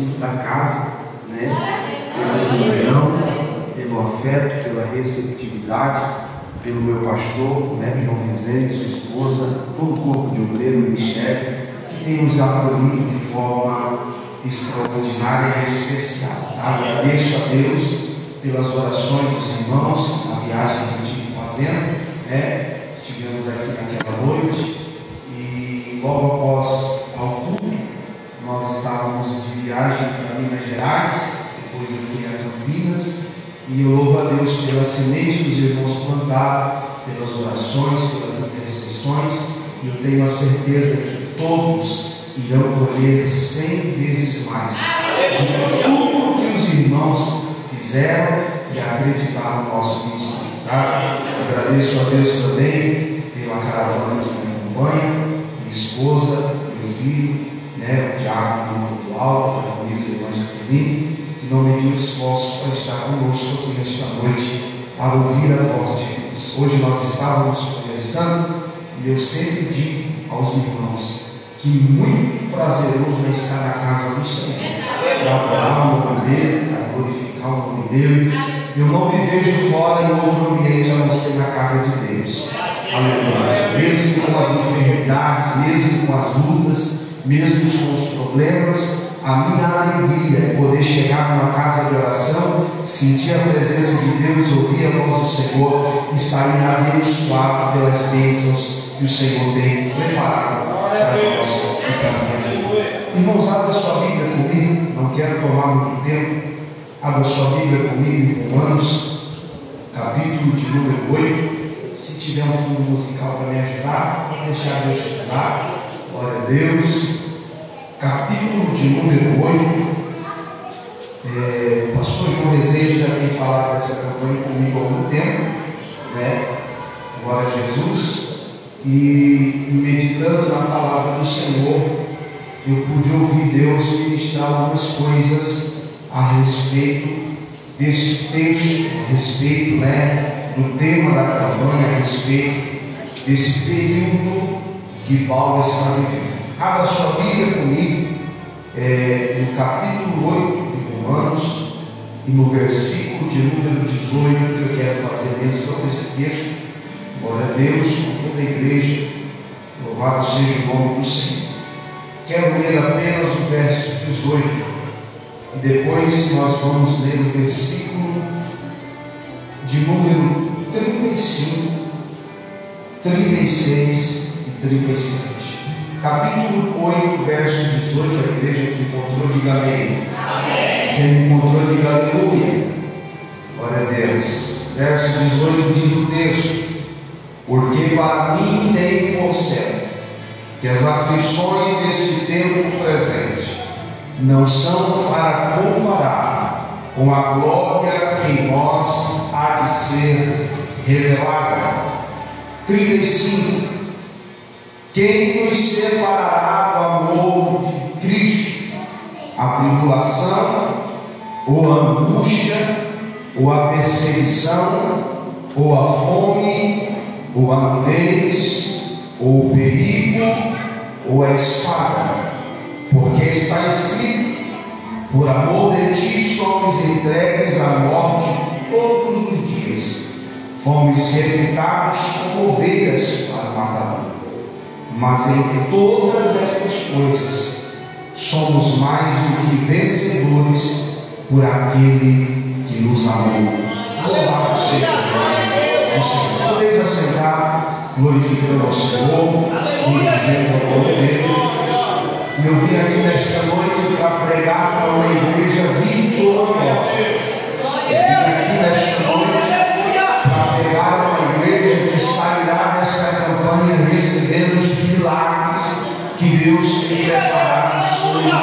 agradecido da casa, né? Pela comunhão, pelo afeto, pela receptividade, pelo meu pastor, né, João Rezende, sua esposa, todo o corpo de obreiro, ministério, que tem nos acolhido de forma extraordinária e especial. Agradeço a Deus pelas orações dos irmãos, na viagem que estive fazendo, né? estivemos aqui naquela noite e logo após viagem para Minas Gerais, depois eu fui a Campinas e eu louvo a Deus pela semente dos irmãos plantados, pelas orações, pelas intercessões, e eu tenho a certeza que todos irão colher cem vezes mais de tudo que os irmãos fizeram e acreditaram no nosso ministério. Sabe? Agradeço a Deus também pela caravana que me acompanha, minha esposa, meu filho, né, o diácono do alto, a polícia Evangelina, que não mediu esforço para estar conosco aqui nesta noite, para ouvir a voz de Deus. Hoje nós estávamos conversando e eu sempre digo aos irmãos que muito prazeroso é estar na casa do Senhor, para adorar o nome dele, para glorificar o nome dele. Eu não me vejo fora em outro ambiente a não ser na casa de Deus. Aleluia. Mesmo com as enfermidades, mesmo com as lutas, mesmo com os problemas, a minha alegria é poder chegar numa casa de oração, sentir a presença de Deus, ouvir a voz do Senhor e sair abençoado pelas bênçãos que o Senhor tem preparado para nós e para a minha vida. Irmãos, abra sua Bíblia comigo, não quero tomar muito tempo. Abra sua Bíblia comigo em Romanos, capítulo de número 8. Se tiver um fundo musical para me ajudar, pode deixar Deus te usar. Glória a Deus capítulo de número 8. É, o pastor João Rezende já tem falado dessa campanha comigo há algum tempo, né? Glória a Jesus. E meditando na palavra do Senhor, eu pude ouvir Deus ministrar algumas coisas a respeito desse texto, a respeito né, do tema da campanha, a respeito desse período que Paulo está vivendo. Abra sua Bíblia comigo, é, no capítulo 8 de Romanos, e no versículo de número 18, que eu quero fazer menção desse texto. Glória a Deus, com toda a igreja, louvado seja o nome do Senhor. Quero ler apenas o verso 18, e depois nós vamos ler o versículo de número 35, 36 e 37 capítulo 8, verso 18, a igreja que encontrou, diga amém. amém. Quem encontrou, diga aleluia. Glória a Deus. Verso 18 diz o texto: Porque para mim tem certo que as aflições deste tempo presente não são para comparar com a glória que em nós há de ser revelada. 35 quem nos separará do amor de Cristo? A tribulação, ou a angústia, ou a perseguição, ou a fome, ou a nudez, ou o perigo, ou a espada. Porque está escrito: por amor de ti somos entregues à morte todos os dias. Fomos reputados como ovelhas. Mas em todas estas coisas somos mais do que vencedores por aquele que nos amou. Louvado seja o Senhor. Podeis assentar, glorificando ao Senhor e dizendo ao nome. Eu vim aqui nesta noite para pregar para uma igreja vitoriosa. Eu vim aqui nesta noite campanha recebendo os milagres que Deus tem preparado sobre vida.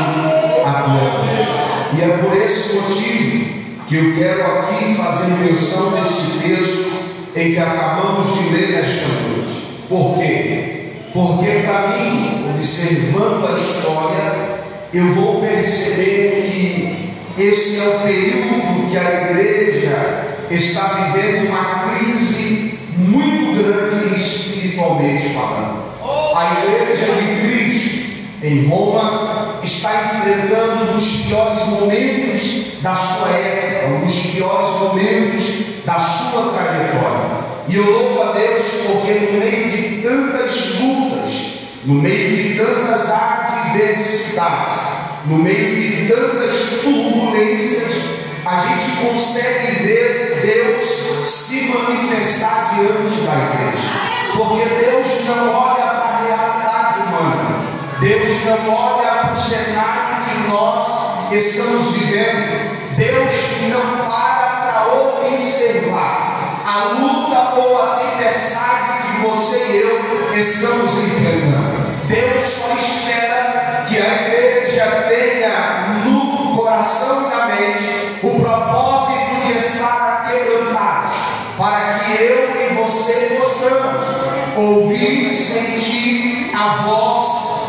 E é por esse motivo que eu quero aqui fazer menção deste texto em que acabamos de ler nesta noite. Por quê? Porque para mim, observando a história, eu vou perceber que esse é o período que a igreja está vivendo uma crise muito grande espiritualmente falando. A igreja de Cristo em Roma está enfrentando um dos piores momentos da sua época, um dos piores momentos da sua trajetória. E eu louvo a Deus porque no meio de tantas lutas, no meio de tantas adversidades, no meio de tantas turbulências, a gente consegue ver Deus se manifestar diante da igreja. Porque Deus não olha para a realidade humana. Deus não olha para o cenário que nós estamos vivendo. Deus não para para observar a luta ou a tempestade que você e eu estamos enfrentando. Deus só espera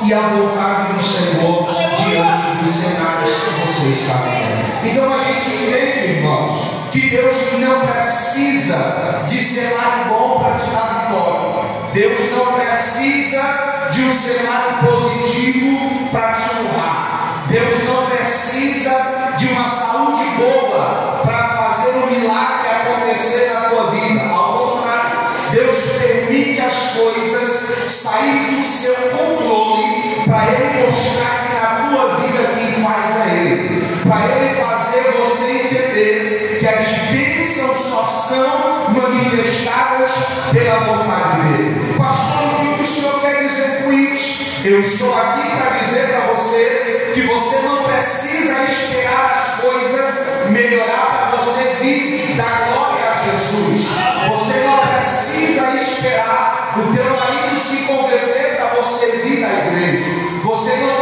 e a vontade do Senhor diante dos cenários que você está vivendo. Então a gente entende, irmãos, que Deus não precisa de cenário bom para te dar vitória. Deus não precisa de um cenário positivo para te Eu estou aqui para dizer para você que você não precisa esperar as coisas melhorar para você vir dar glória a Jesus. Você não precisa esperar o teu marido se converter para você vir na igreja. Você não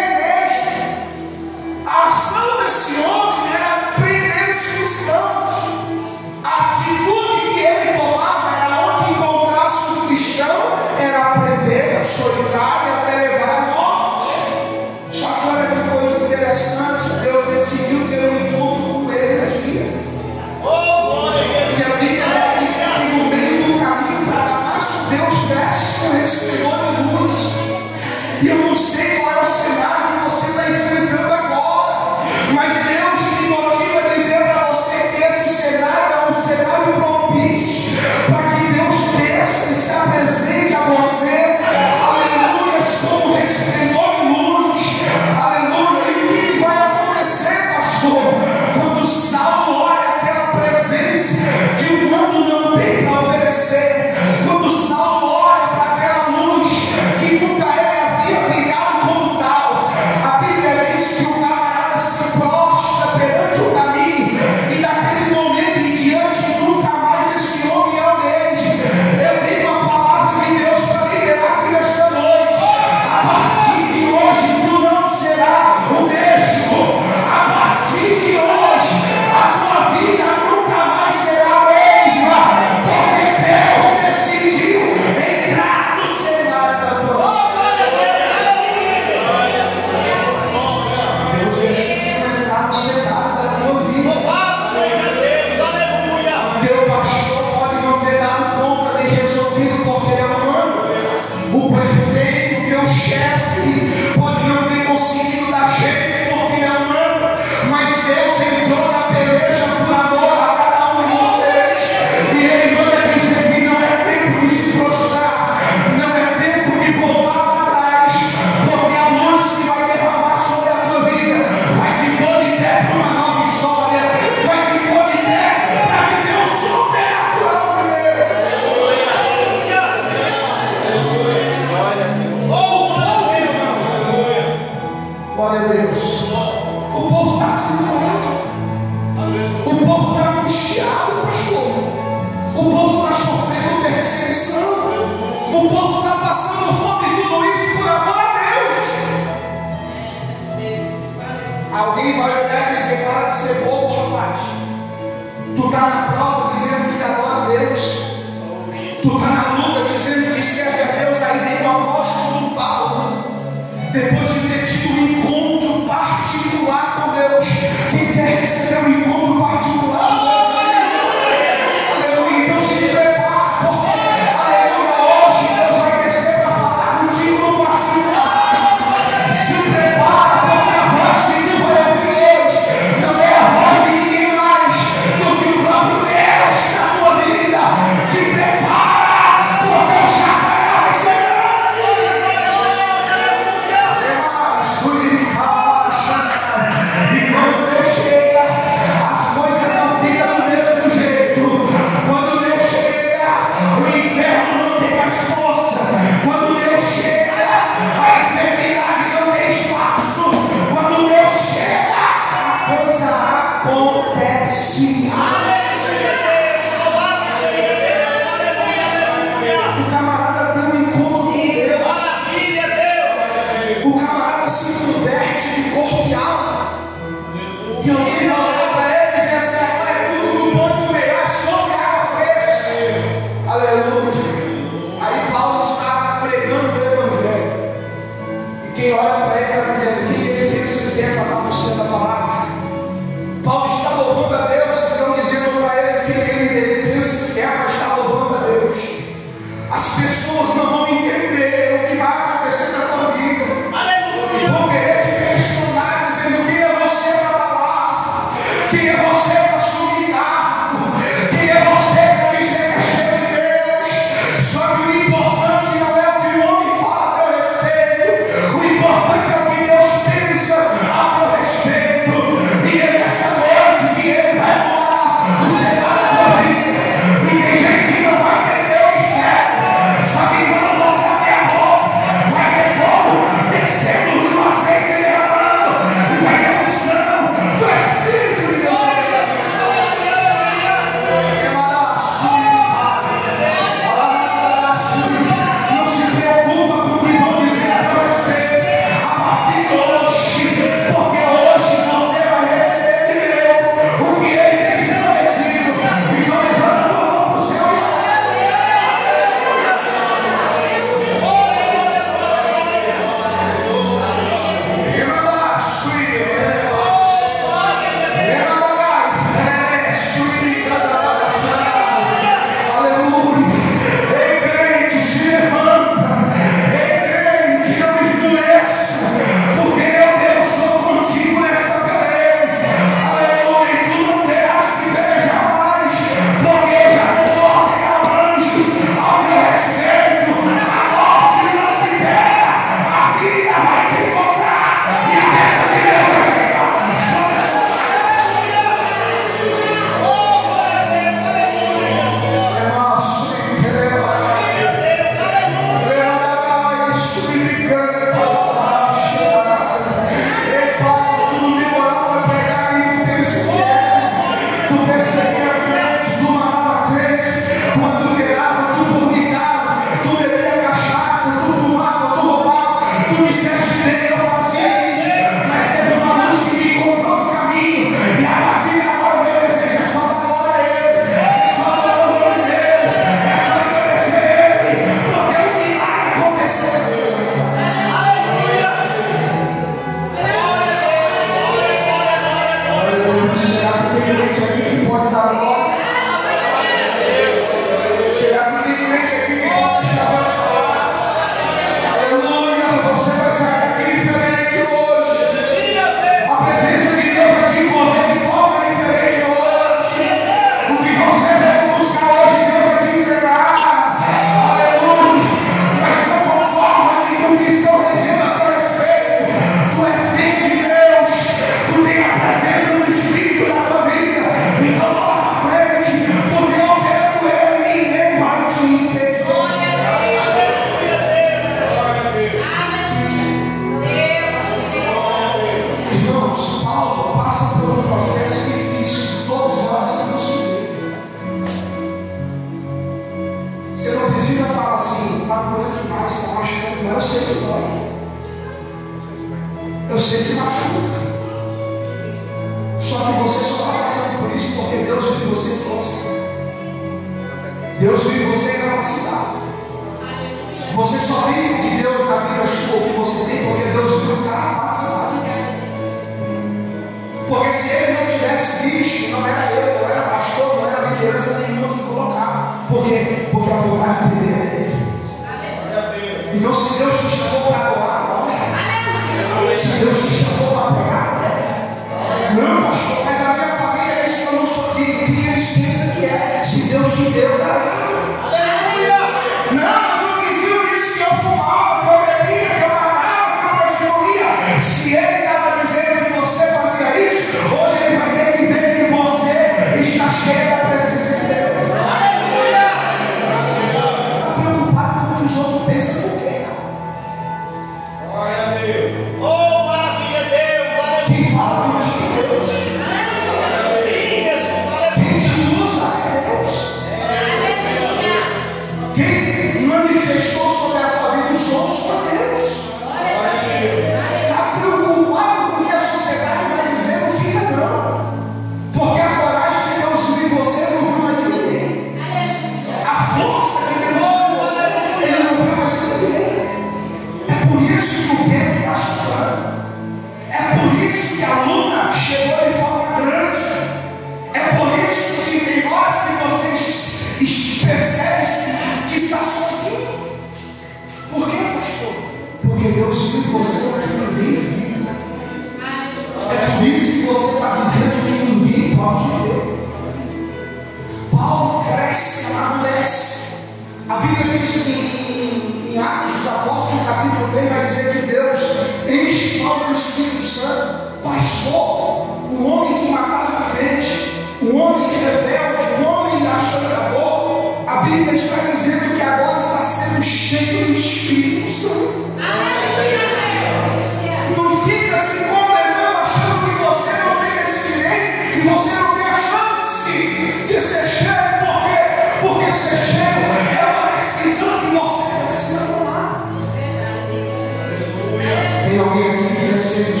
Tem alguém aqui que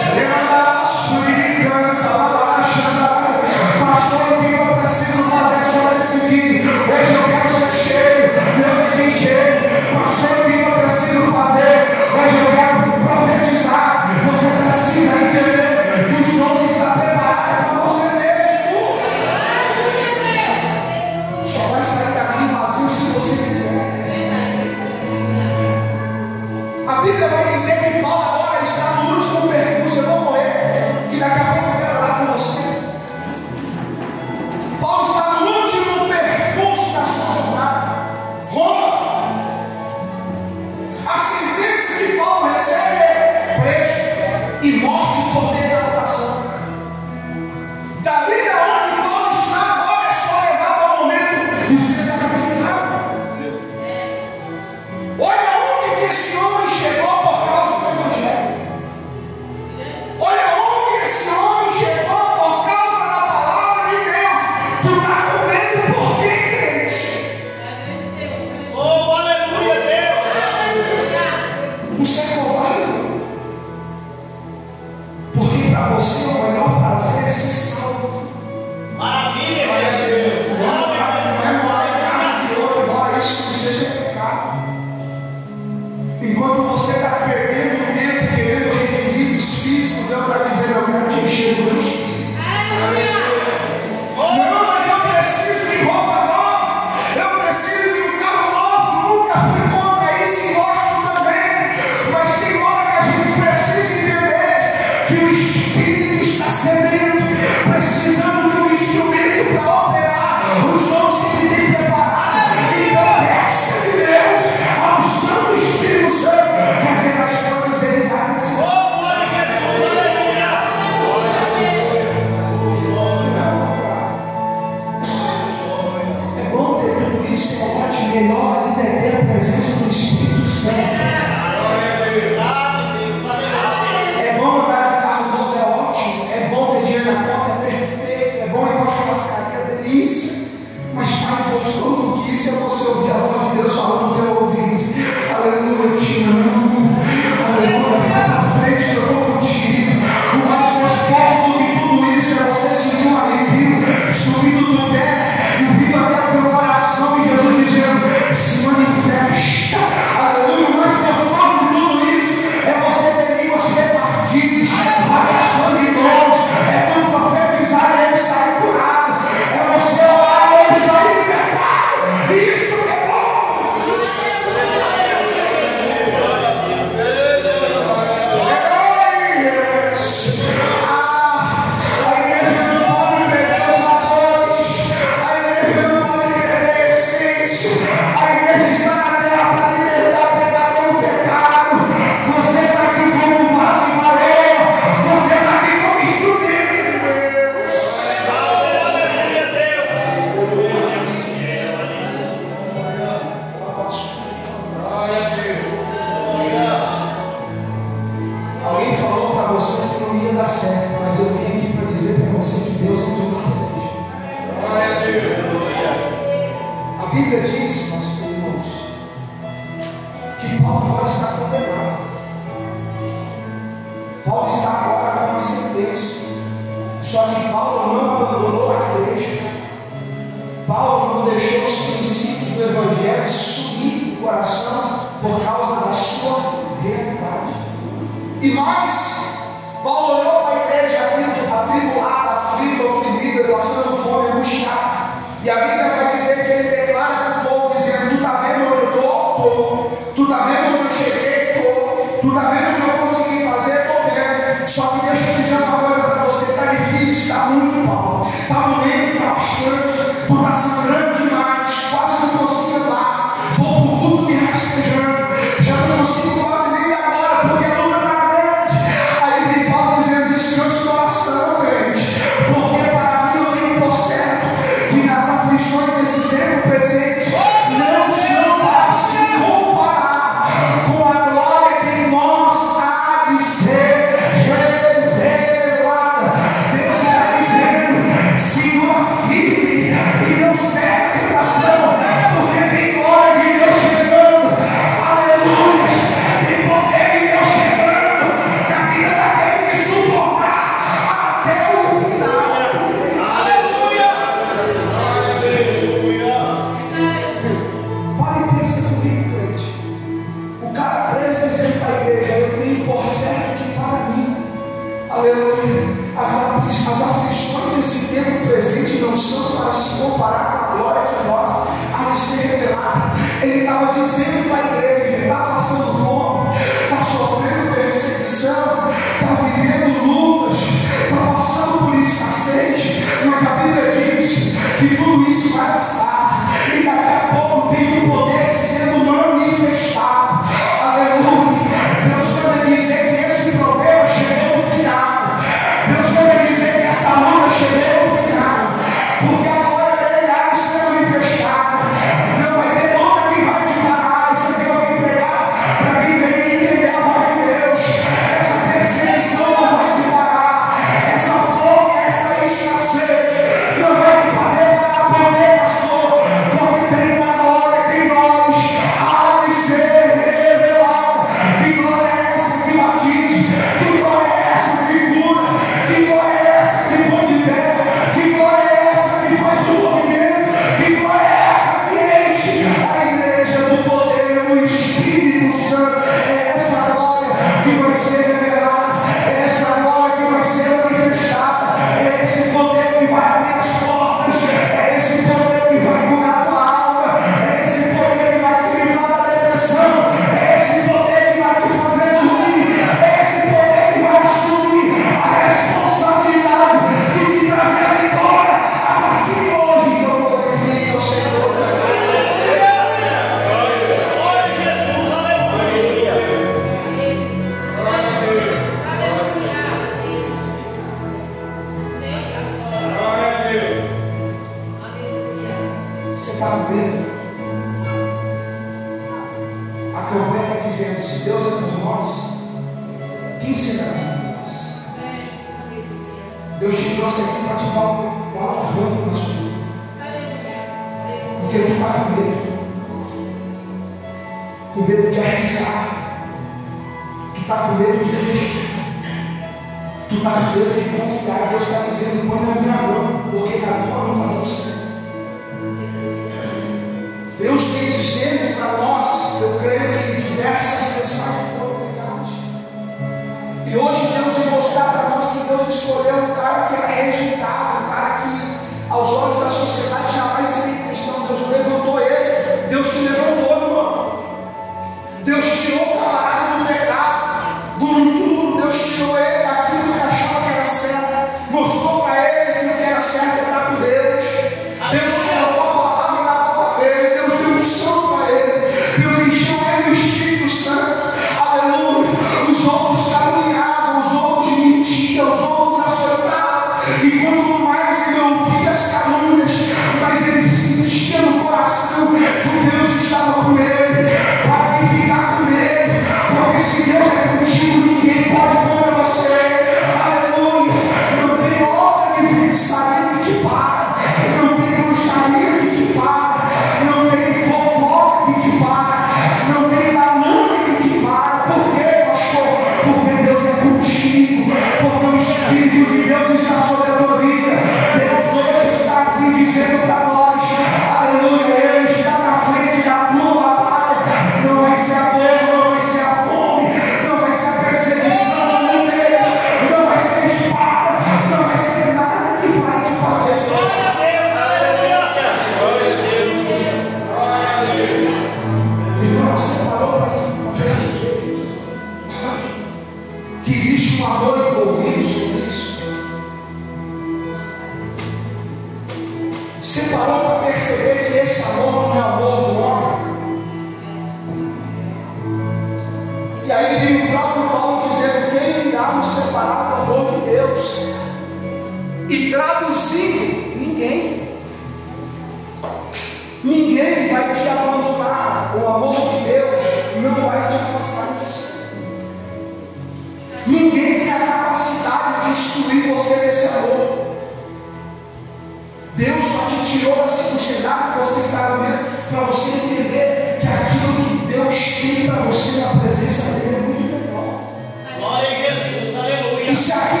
Isaac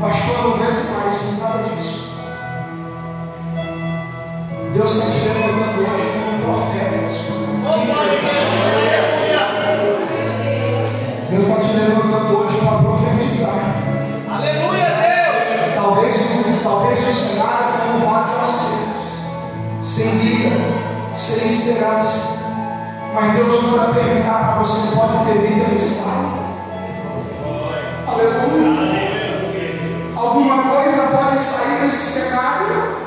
Pastor, eu não aguento mais, nada disso. Deus está te levantando hoje como um profeta. Deus está te levantando hoje para profetizar. Aleluia, Deus! Talvez, talvez o cenário não vá para seus, sem vida, sem esperança. Mas Deus manda perguntar para você: pode ter vida nesse pai? Alguma coisa pode sair desse cenário?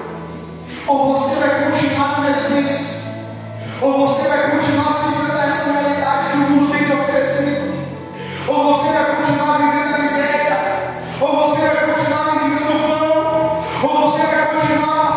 Ou você vai continuar nas vezes? Ou você vai continuar seguindo essa realidade que o mundo tem te oferecido? Ou você vai continuar vivendo a miséria? Ou você vai continuar vivendo o pão? Ou você vai continuar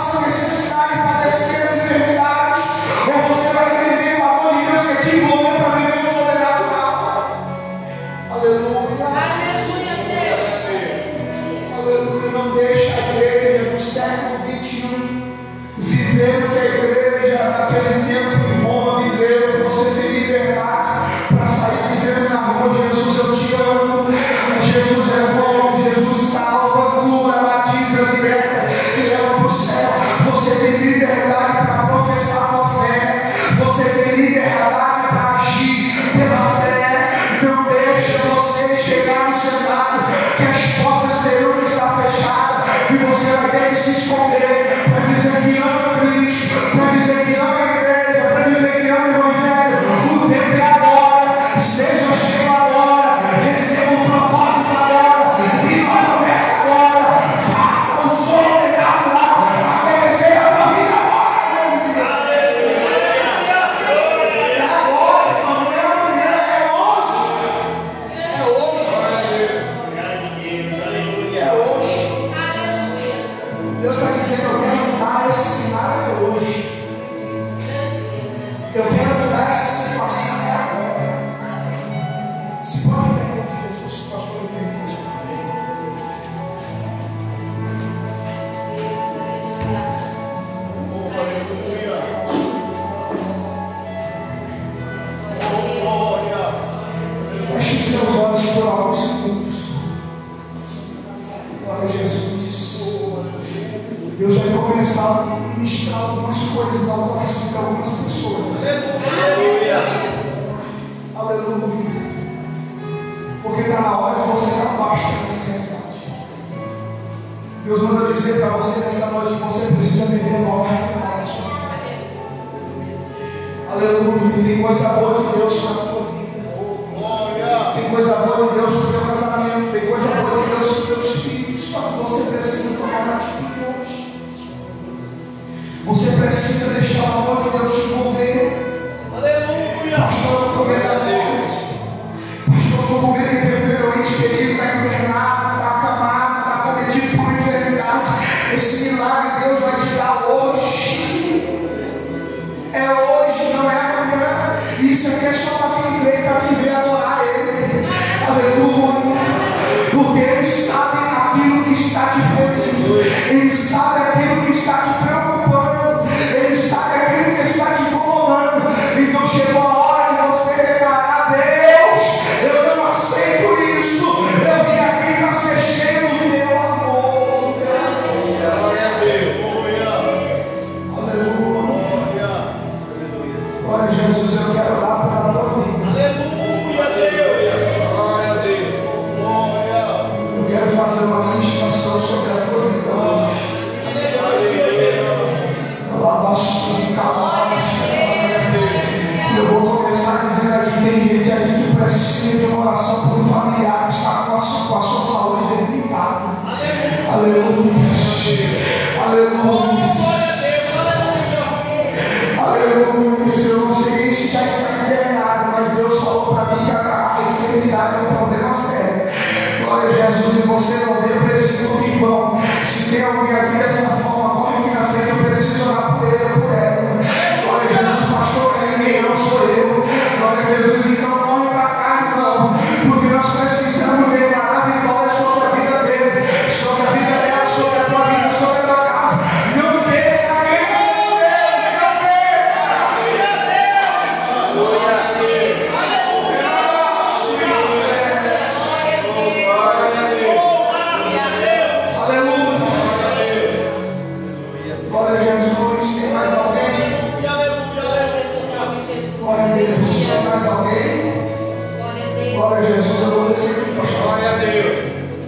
Glória a Jesus acontecendo. Glória a Deus.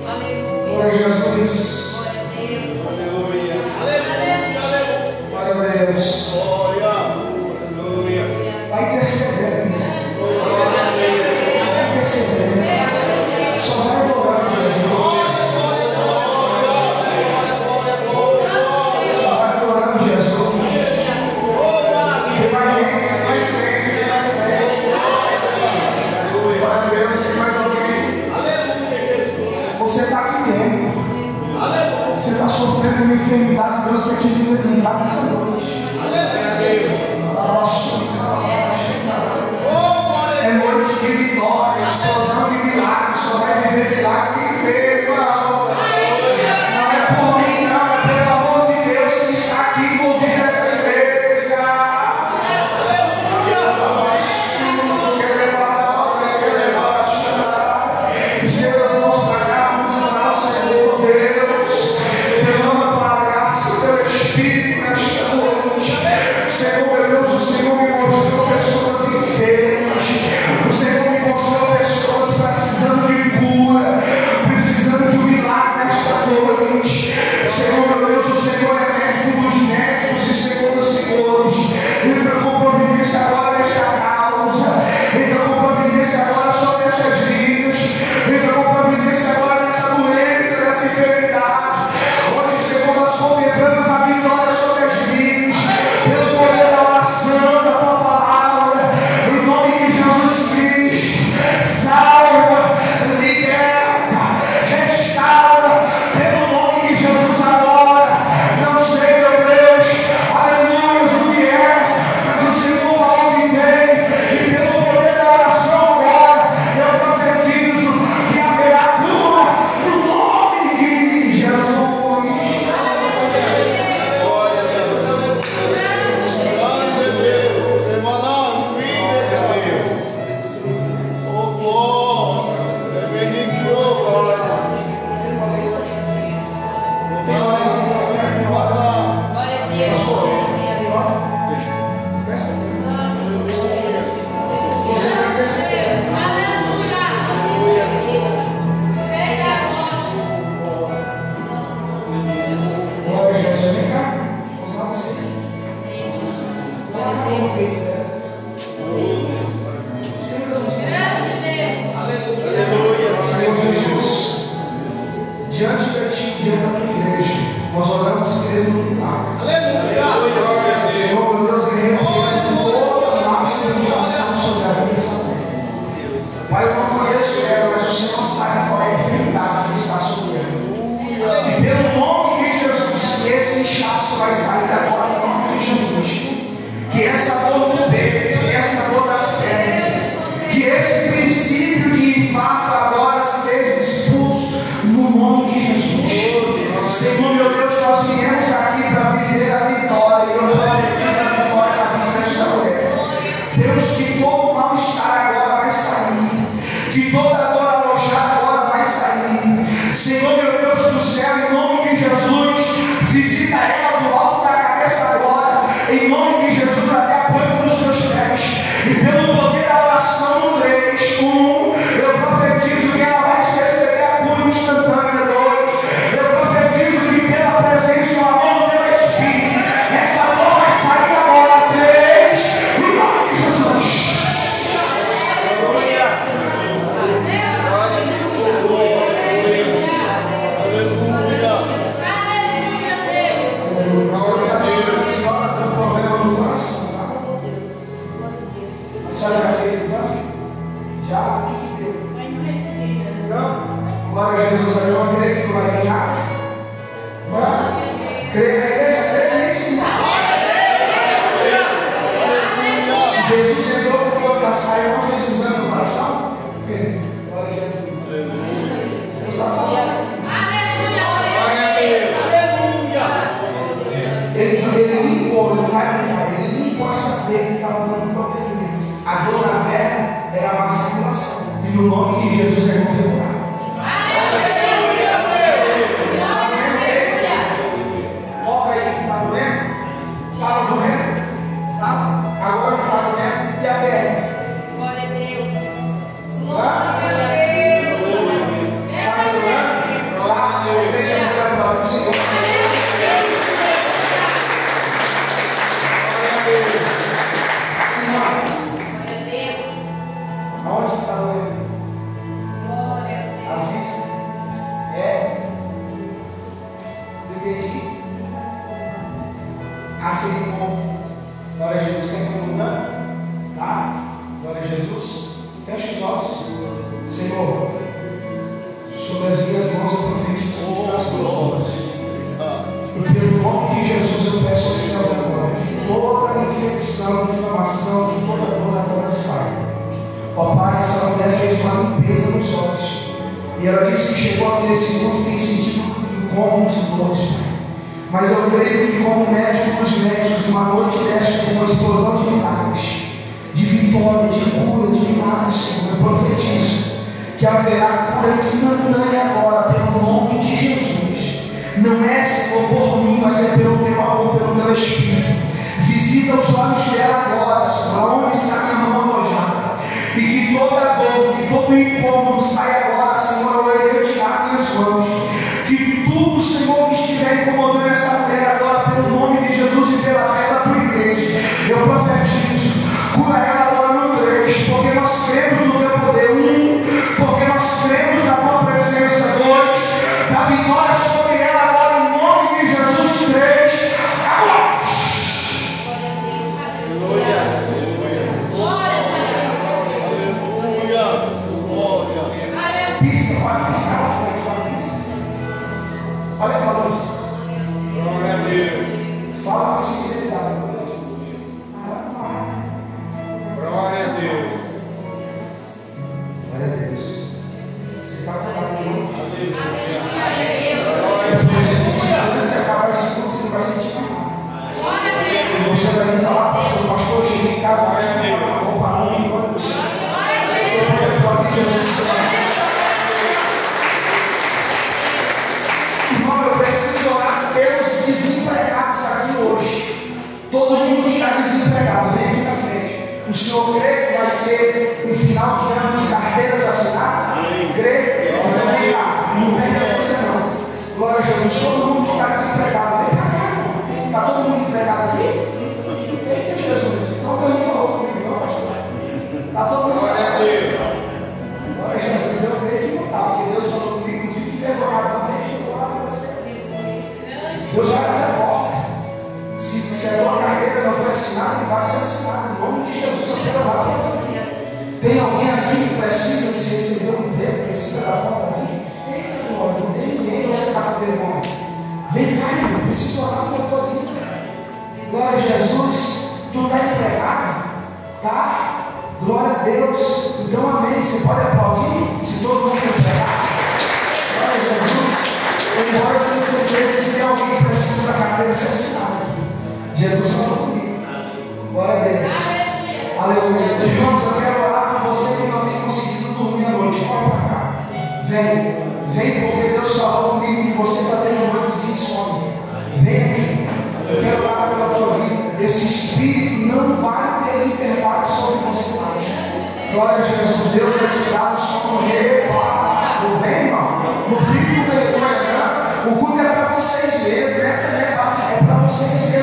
Aleluia. Glória a Jesus. Glória a Deus. Aleluia. Aleluia. Glória a Deus. Deus, que Esse espírito não vai ter liberdade sobre você mais. Glória a Jesus, Deus vai te dar o sono reparado. Vem, irmão. Não fique com vergonha. O culto é para vocês mesmos, né? é para vocês mesmos.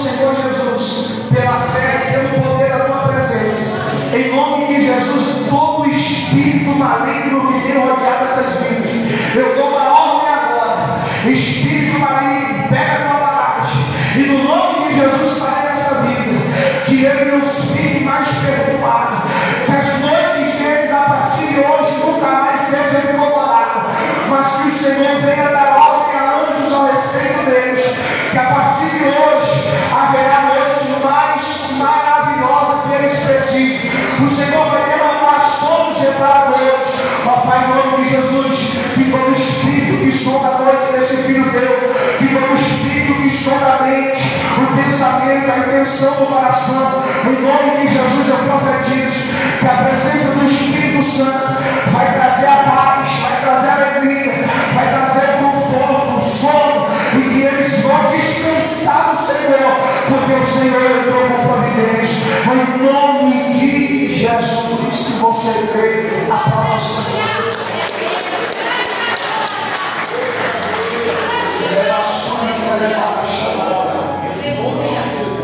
Señor Jesus, viva o Espírito que sonda a noite desse filho teu, viva o Espírito que sonda a mente, o pensamento, a intenção do coração. Em nome de Jesus eu profetizo que a presença do Espírito Santo vai trazer a paz, vai trazer a alegria, vai trazer o conforto, o sono, e que eles vão descansar no Senhor, porque o Senhor é entrou com providência. Em nome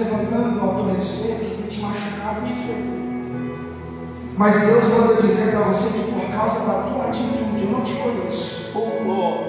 levantando ao teu respeito que te machucava de te. Mas Deus manda dizer para você que por causa da tua atitude, eu não te conheço. Oh, Lord.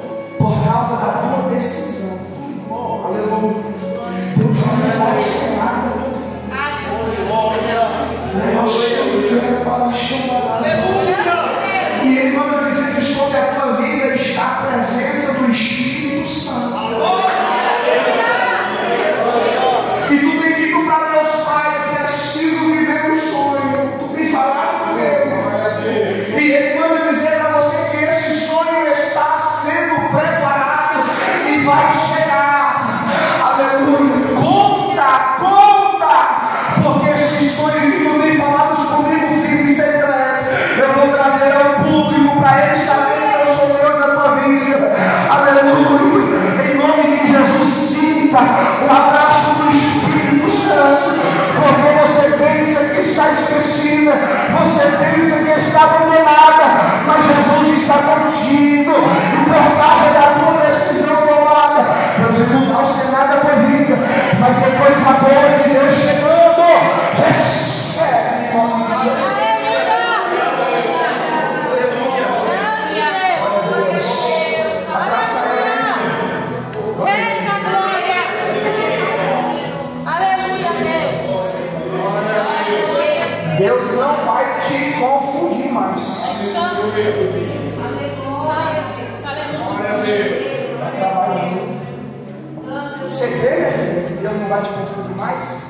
vai te confundir mais?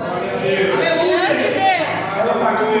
Aleluia! Aleluia! Aleluia. Ela está aqui no